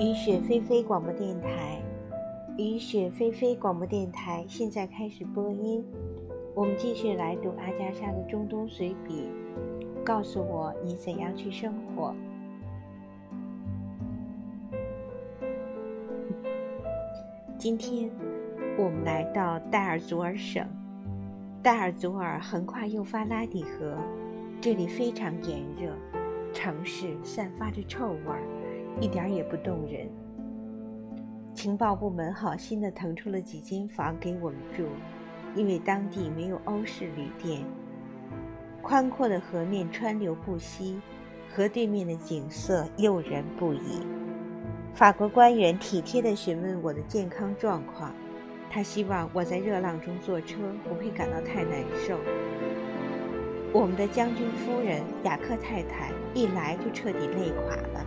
雨雪霏霏广播电台，雨雪霏霏广播电台现在开始播音。我们继续来读阿加莎的中东随笔。告诉我你怎样去生活。今天我们来到戴尔祖尔省。戴尔祖尔横跨幼发拉底河，这里非常炎热，城市散发着臭味儿。一点也不动人。情报部门好心地腾出了几间房给我们住，因为当地没有欧式旅店。宽阔的河面川流不息，河对面的景色诱人不已。法国官员体贴地询问我的健康状况，他希望我在热浪中坐车不会感到太难受。我们的将军夫人雅克太太一来就彻底累垮了。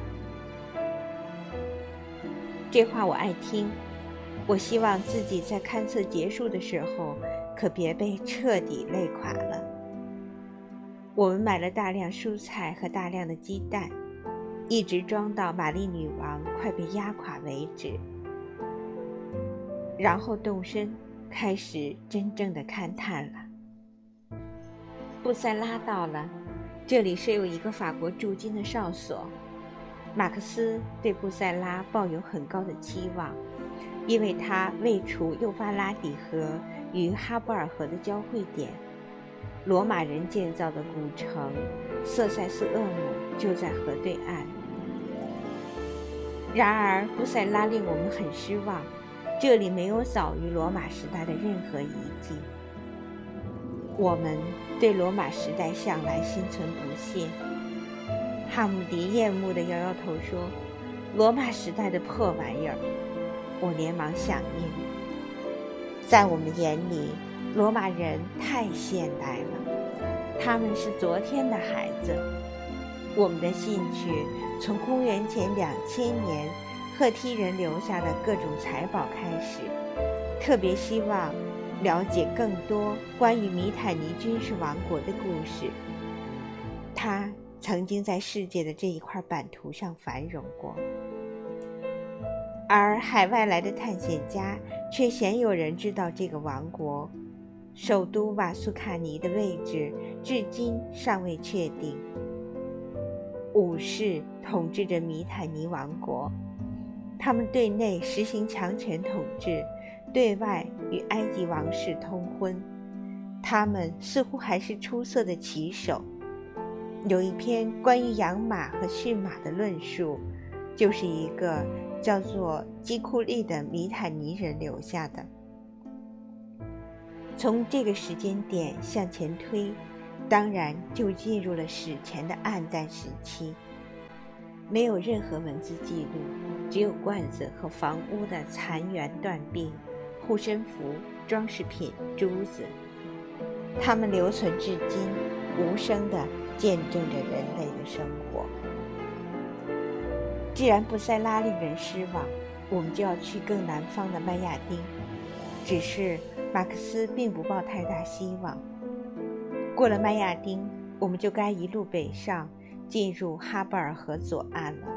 这话我爱听，我希望自己在勘测结束的时候，可别被彻底累垮了。我们买了大量蔬菜和大量的鸡蛋，一直装到玛丽女王快被压垮为止，然后动身开始真正的勘探了。布塞拉到了，这里设有一个法国驻军的哨所。马克思对布塞拉抱有很高的期望，因为它位处幼发拉底河与哈布尔河的交汇点。罗马人建造的古城瑟塞斯厄姆就在河对岸。然而，布塞拉令我们很失望，这里没有早于罗马时代的任何遗迹。我们对罗马时代向来心存不屑。哈姆迪厌恶地摇摇头说：“罗马时代的破玩意儿。”我连忙响应。在我们眼里，罗马人太现代了，他们是昨天的孩子。我们的兴趣从公元前两千年赫梯人留下的各种财宝开始，特别希望了解更多关于米坦尼军事王国的故事。他。曾经在世界的这一块版图上繁荣过，而海外来的探险家却鲜有人知道这个王国。首都瓦苏卡尼的位置至今尚未确定。武士统治着米坦尼王国，他们对内实行强权统治，对外与埃及王室通婚。他们似乎还是出色的骑手。有一篇关于养马和驯马的论述，就是一个叫做基库利的米坦尼人留下的。从这个时间点向前推，当然就进入了史前的暗淡时期，没有任何文字记录，只有罐子和房屋的残垣断壁、护身符、装饰品、珠子，它们留存至今，无声的。见证着人类的生活。既然布塞拉令人失望，我们就要去更南方的麦亚丁。只是马克思并不抱太大希望。过了麦亚丁，我们就该一路北上，进入哈布尔河左岸了。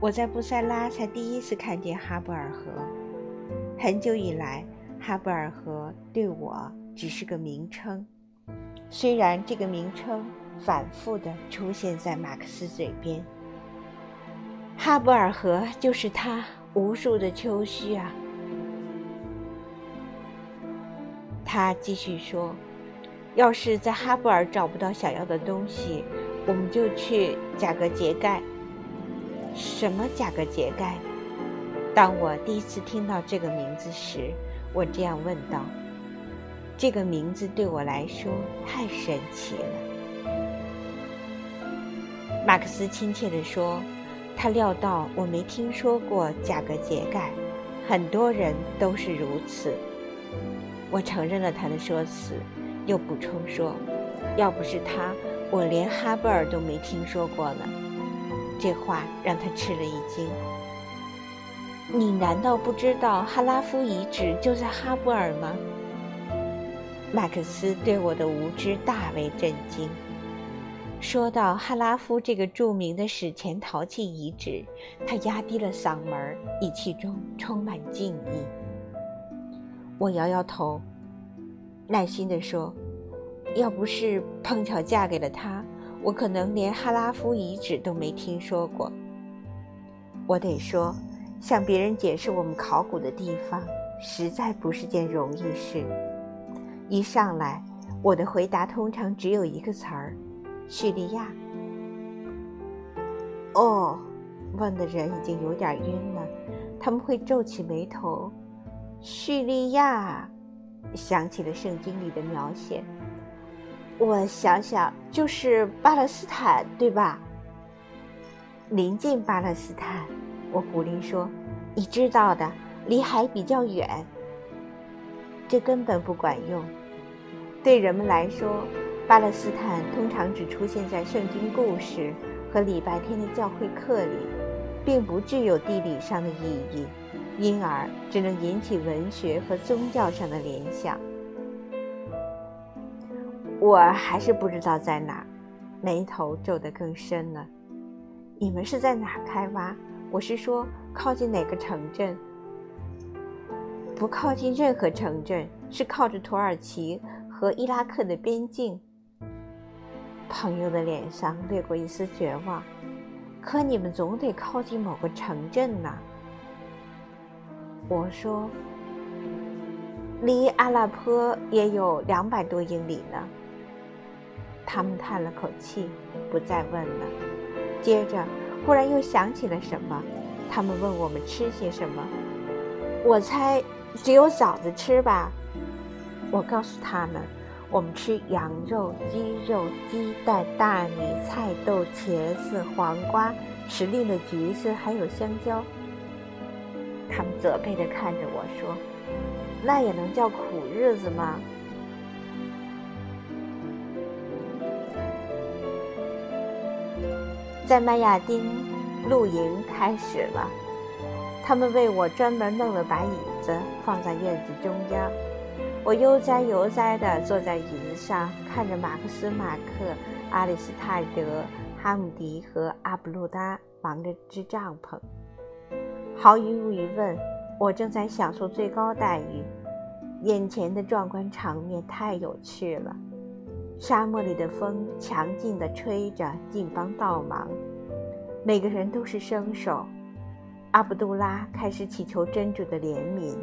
我在布塞拉才第一次看见哈布尔河。很久以来，哈布尔河对我只是个名称。虽然这个名称反复地出现在马克思嘴边，哈布尔河就是他无数的秋须啊。他继续说：“要是在哈布尔找不到想要的东西，我们就去贾格杰盖。”什么贾格杰盖？当我第一次听到这个名字时，我这样问道。这个名字对我来说太神奇了，马克思亲切地说：“他料到我没听说过贾格杰盖，很多人都是如此。”我承认了他的说辞，又补充说：“要不是他，我连哈布尔都没听说过呢。”这话让他吃了一惊。“你难道不知道哈拉夫遗址就在哈布尔吗？”马克思对我的无知大为震惊。说到哈拉夫这个著名的史前陶器遗址，他压低了嗓门，语气中充满敬意。我摇摇头，耐心地说：“要不是碰巧嫁给了他，我可能连哈拉夫遗址都没听说过。”我得说，向别人解释我们考古的地方，实在不是件容易事。一上来，我的回答通常只有一个词儿。叙利亚。哦，问的人已经有点晕了，他们会皱起眉头。叙利亚，想起了圣经里的描写。我想想，就是巴勒斯坦，对吧？临近巴勒斯坦，我鼓励说：“你知道的，离海比较远。”这根本不管用，对人们来说。巴勒斯坦通常只出现在圣经故事和礼拜天的教会课里，并不具有地理上的意义，因而只能引起文学和宗教上的联想。我还是不知道在哪，眉头皱得更深了。你们是在哪开挖？我是说，靠近哪个城镇？不靠近任何城镇，是靠着土耳其和伊拉克的边境。朋友的脸上掠过一丝绝望，可你们总得靠近某个城镇呐。我说，离阿拉颇也有两百多英里呢。他们叹了口气，不再问了。接着，忽然又想起了什么，他们问我们吃些什么。我猜只有嫂子吃吧。我告诉他们。我们吃羊肉、鸡肉、鸡蛋、大米、菜豆、茄子、黄瓜、时令的橘子，还有香蕉。他们责备地看着我说：“那也能叫苦日子吗？”在麦亚丁，露营开始了。他们为我专门弄了把椅子，放在院子中央。我悠哉悠哉地坐在椅子上，看着马克思、马克、阿里斯泰德、哈姆迪和阿布路达忙着支帐篷。毫无疑问，我正在享受最高待遇。眼前的壮观场面太有趣了。沙漠里的风强劲地吹着，尽帮倒忙。每个人都是生手。阿卜杜拉开始祈求真主的怜悯。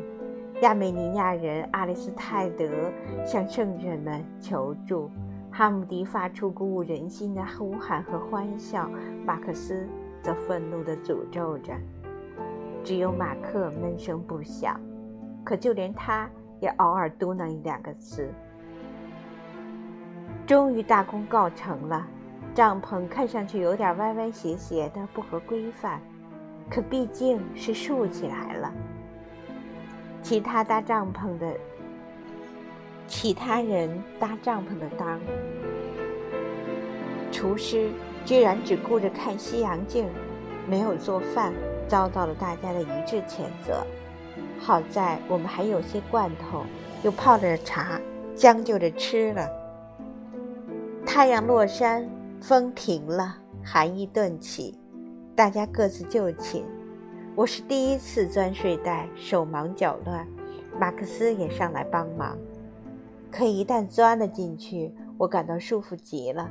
亚美尼亚人阿里斯泰德向圣人们求助，哈姆迪发出鼓舞人心的呼喊和欢笑，马克思则愤怒地诅咒着。只有马克闷声不响，可就连他也偶尔嘟囔一两个词。终于大功告成了，帐篷看上去有点歪歪斜斜的，不合规范，可毕竟是竖起来了。其他搭帐篷的，其他人搭帐篷的当，厨师居然只顾着看西洋镜，没有做饭，遭到了大家的一致谴责。好在我们还有些罐头，又泡着茶，将就着吃了。太阳落山，风停了，寒意顿起，大家各自就寝。我是第一次钻睡袋，手忙脚乱。马克思也上来帮忙，可一旦钻了进去，我感到舒服极了。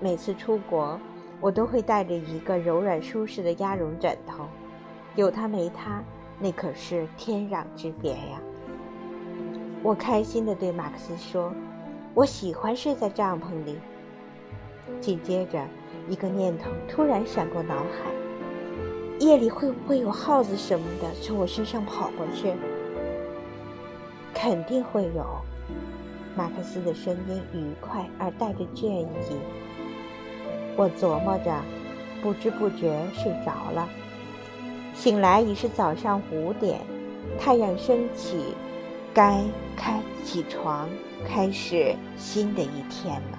每次出国，我都会带着一个柔软舒适的鸭绒枕头，有它没它，那可是天壤之别呀。我开心地对马克思说：“我喜欢睡在帐篷里。”紧接着，一个念头突然闪过脑海。夜里会不会有耗子什么的从我身上跑过去？肯定会有。马克思的声音愉快而带着倦意。我琢磨着，不知不觉睡着了。醒来已是早上五点，太阳升起，该开起床，开始新的一天了。